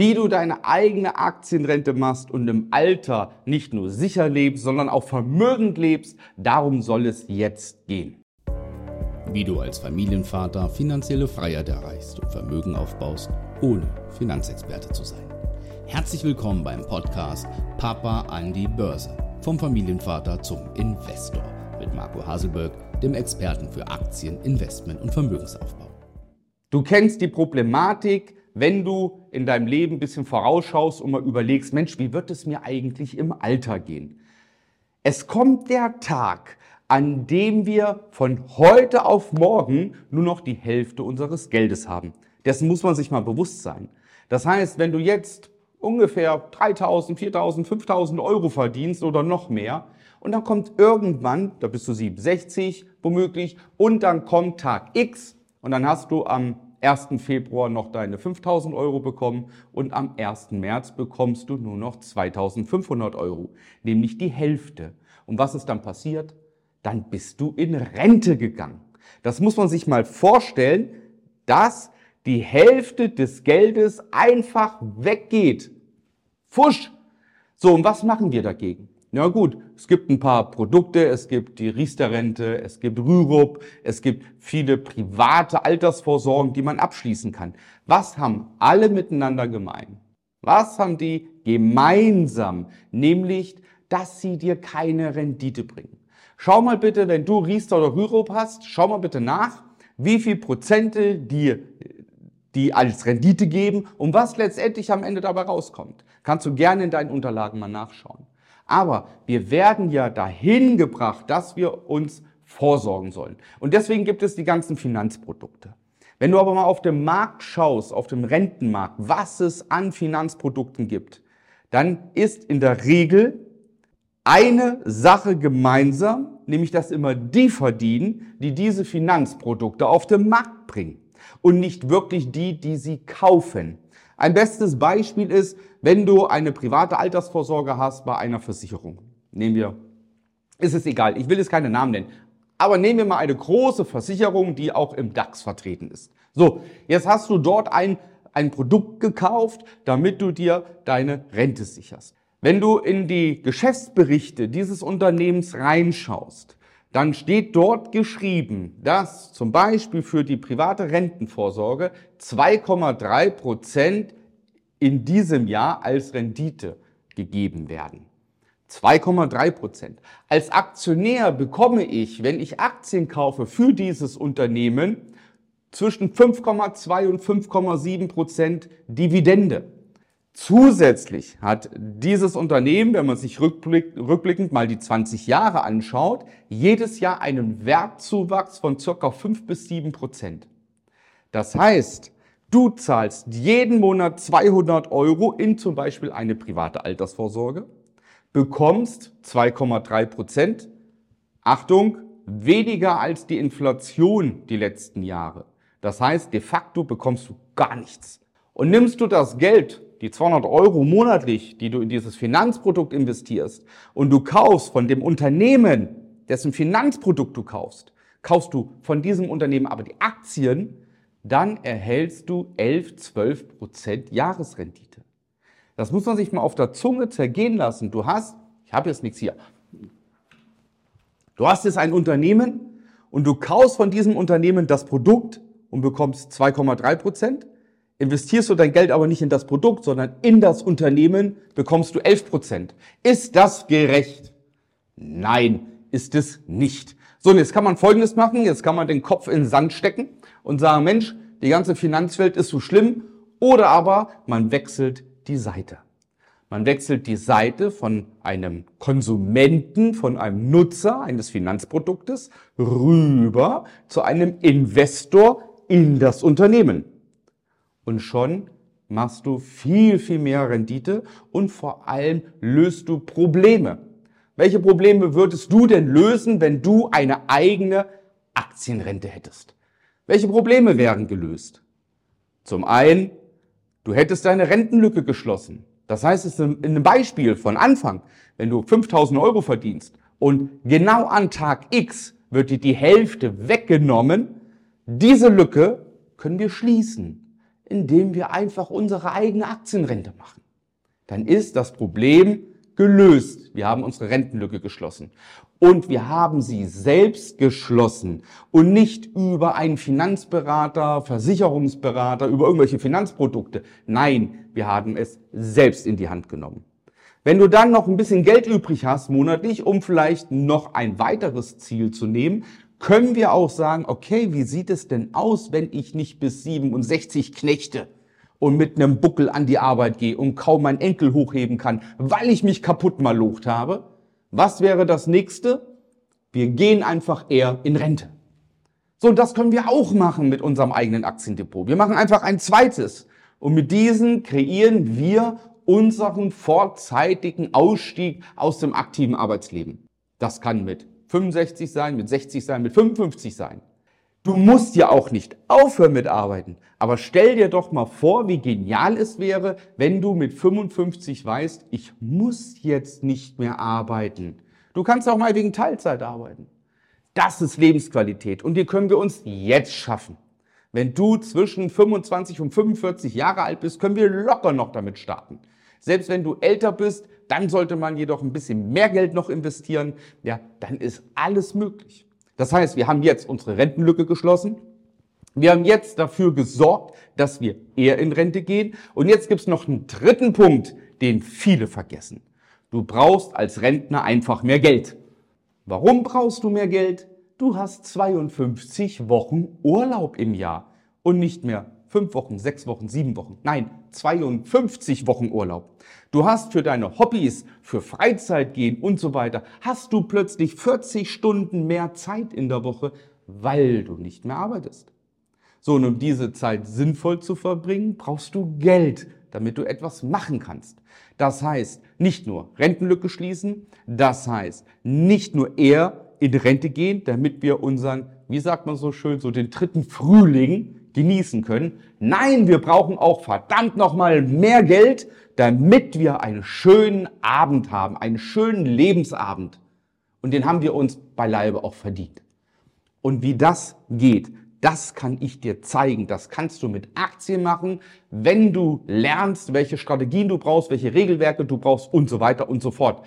wie du deine eigene Aktienrente machst und im Alter nicht nur sicher lebst, sondern auch vermögend lebst. Darum soll es jetzt gehen. Wie du als Familienvater finanzielle Freiheit erreichst und Vermögen aufbaust, ohne Finanzexperte zu sein. Herzlich willkommen beim Podcast Papa an die Börse. Vom Familienvater zum Investor mit Marco Haselberg, dem Experten für Aktien, Investment und Vermögensaufbau. Du kennst die Problematik, wenn du in deinem Leben ein bisschen vorausschaust und mal überlegst, Mensch, wie wird es mir eigentlich im Alter gehen? Es kommt der Tag, an dem wir von heute auf morgen nur noch die Hälfte unseres Geldes haben. Dessen muss man sich mal bewusst sein. Das heißt, wenn du jetzt ungefähr 3000, 4000, 5000 Euro verdienst oder noch mehr und dann kommt irgendwann, da bist du 67 womöglich, und dann kommt Tag X und dann hast du am 1. Februar noch deine 5000 Euro bekommen und am 1. März bekommst du nur noch 2500 Euro, nämlich die Hälfte. Und was ist dann passiert? Dann bist du in Rente gegangen. Das muss man sich mal vorstellen, dass die Hälfte des Geldes einfach weggeht. Fusch! So, und was machen wir dagegen? Ja gut, es gibt ein paar Produkte, es gibt die Riester-Rente, es gibt Rürup, es gibt viele private Altersvorsorgen, die man abschließen kann. Was haben alle miteinander gemein? Was haben die gemeinsam? Nämlich, dass sie dir keine Rendite bringen. Schau mal bitte, wenn du Riester oder Rürup hast, schau mal bitte nach, wie viel Prozente dir die als Rendite geben und was letztendlich am Ende dabei rauskommt. Kannst du gerne in deinen Unterlagen mal nachschauen. Aber wir werden ja dahin gebracht, dass wir uns vorsorgen sollen. Und deswegen gibt es die ganzen Finanzprodukte. Wenn du aber mal auf dem Markt schaust, auf dem Rentenmarkt, was es an Finanzprodukten gibt, dann ist in der Regel eine Sache gemeinsam, nämlich dass immer die verdienen, die diese Finanzprodukte auf den Markt bringen und nicht wirklich die, die sie kaufen. Ein bestes Beispiel ist, wenn du eine private Altersvorsorge hast bei einer Versicherung. Nehmen wir, ist es egal, ich will jetzt keine Namen nennen, aber nehmen wir mal eine große Versicherung, die auch im DAX vertreten ist. So, jetzt hast du dort ein, ein Produkt gekauft, damit du dir deine Rente sicherst. Wenn du in die Geschäftsberichte dieses Unternehmens reinschaust, dann steht dort geschrieben, dass zum Beispiel für die private Rentenvorsorge 2,3 Prozent in diesem Jahr als Rendite gegeben werden. 2,3 Prozent. Als Aktionär bekomme ich, wenn ich Aktien kaufe für dieses Unternehmen, zwischen 5,2 und 5,7 Prozent Dividende. Zusätzlich hat dieses Unternehmen, wenn man sich rückblick, rückblickend mal die 20 Jahre anschaut, jedes Jahr einen Wertzuwachs von circa 5 bis 7 Prozent. Das heißt, du zahlst jeden Monat 200 Euro in zum Beispiel eine private Altersvorsorge, bekommst 2,3 Prozent, Achtung, weniger als die Inflation die letzten Jahre. Das heißt, de facto bekommst du gar nichts. Und nimmst du das Geld die 200 Euro monatlich, die du in dieses Finanzprodukt investierst und du kaufst von dem Unternehmen, dessen Finanzprodukt du kaufst, kaufst du von diesem Unternehmen aber die Aktien, dann erhältst du 11, 12 Prozent Jahresrendite. Das muss man sich mal auf der Zunge zergehen lassen. Du hast, ich habe jetzt nichts hier, du hast jetzt ein Unternehmen und du kaufst von diesem Unternehmen das Produkt und bekommst 2,3 Prozent Investierst du dein Geld aber nicht in das Produkt, sondern in das Unternehmen, bekommst du 11 Prozent. Ist das gerecht? Nein, ist es nicht. So, und jetzt kann man Folgendes machen. Jetzt kann man den Kopf in den Sand stecken und sagen, Mensch, die ganze Finanzwelt ist so schlimm. Oder aber man wechselt die Seite. Man wechselt die Seite von einem Konsumenten, von einem Nutzer eines Finanzproduktes rüber zu einem Investor in das Unternehmen und schon machst du viel, viel mehr Rendite und vor allem löst du Probleme. Welche Probleme würdest du denn lösen, wenn du eine eigene Aktienrente hättest? Welche Probleme wären gelöst? Zum einen, du hättest deine Rentenlücke geschlossen. Das heißt, es ist in einem Beispiel von Anfang, wenn du 5000 Euro verdienst und genau an Tag X wird dir die Hälfte weggenommen, diese Lücke können wir schließen indem wir einfach unsere eigene Aktienrente machen. Dann ist das Problem gelöst. Wir haben unsere Rentenlücke geschlossen. Und wir haben sie selbst geschlossen und nicht über einen Finanzberater, Versicherungsberater, über irgendwelche Finanzprodukte. Nein, wir haben es selbst in die Hand genommen. Wenn du dann noch ein bisschen Geld übrig hast monatlich, um vielleicht noch ein weiteres Ziel zu nehmen, können wir auch sagen, okay, wie sieht es denn aus, wenn ich nicht bis 67 knechte und mit einem Buckel an die Arbeit gehe und kaum meinen Enkel hochheben kann, weil ich mich kaputt malocht habe? Was wäre das nächste? Wir gehen einfach eher in Rente. So, und das können wir auch machen mit unserem eigenen Aktiendepot. Wir machen einfach ein zweites. Und mit diesen kreieren wir unseren vorzeitigen Ausstieg aus dem aktiven Arbeitsleben. Das kann mit 65 sein, mit 60 sein, mit 55 sein. Du musst ja auch nicht aufhören mit Arbeiten. Aber stell dir doch mal vor, wie genial es wäre, wenn du mit 55 weißt, ich muss jetzt nicht mehr arbeiten. Du kannst auch mal wegen Teilzeit arbeiten. Das ist Lebensqualität und die können wir uns jetzt schaffen. Wenn du zwischen 25 und 45 Jahre alt bist, können wir locker noch damit starten. Selbst wenn du älter bist, dann sollte man jedoch ein bisschen mehr Geld noch investieren. Ja, dann ist alles möglich. Das heißt, wir haben jetzt unsere Rentenlücke geschlossen. Wir haben jetzt dafür gesorgt, dass wir eher in Rente gehen. Und jetzt gibt es noch einen dritten Punkt, den viele vergessen. Du brauchst als Rentner einfach mehr Geld. Warum brauchst du mehr Geld? Du hast 52 Wochen Urlaub im Jahr und nicht mehr fünf Wochen, sechs Wochen, sieben Wochen. Nein, 52 Wochen Urlaub. Du hast für deine Hobbys, für Freizeit gehen und so weiter, hast du plötzlich 40 Stunden mehr Zeit in der Woche, weil du nicht mehr arbeitest. So, und um diese Zeit sinnvoll zu verbringen, brauchst du Geld, damit du etwas machen kannst. Das heißt, nicht nur Rentenlücke schließen, das heißt, nicht nur eher in Rente gehen, damit wir unseren, wie sagt man so schön, so den dritten Frühling genießen können. Nein, wir brauchen auch verdammt nochmal mehr Geld, damit wir einen schönen Abend haben, einen schönen Lebensabend. Und den haben wir uns beileibe auch verdient. Und wie das geht, das kann ich dir zeigen. Das kannst du mit Aktien machen, wenn du lernst, welche Strategien du brauchst, welche Regelwerke du brauchst und so weiter und so fort.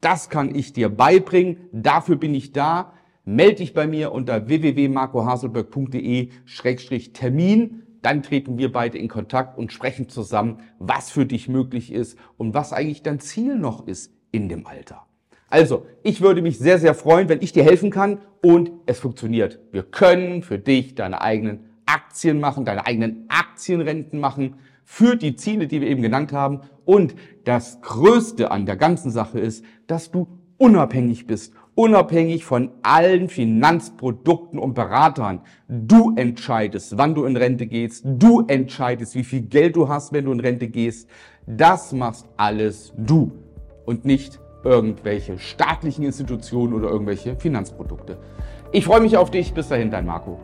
Das kann ich dir beibringen. Dafür bin ich da. Melde dich bei mir unter www.marcohaselberg.de-termin. Dann treten wir beide in Kontakt und sprechen zusammen, was für dich möglich ist und was eigentlich dein Ziel noch ist in dem Alter. Also, ich würde mich sehr, sehr freuen, wenn ich dir helfen kann und es funktioniert. Wir können für dich deine eigenen Aktien machen, deine eigenen Aktienrenten machen für die Ziele, die wir eben genannt haben. Und das Größte an der ganzen Sache ist, dass du unabhängig bist unabhängig von allen Finanzprodukten und Beratern. Du entscheidest, wann du in Rente gehst. Du entscheidest, wie viel Geld du hast, wenn du in Rente gehst. Das machst alles du und nicht irgendwelche staatlichen Institutionen oder irgendwelche Finanzprodukte. Ich freue mich auf dich. Bis dahin, dein Marco.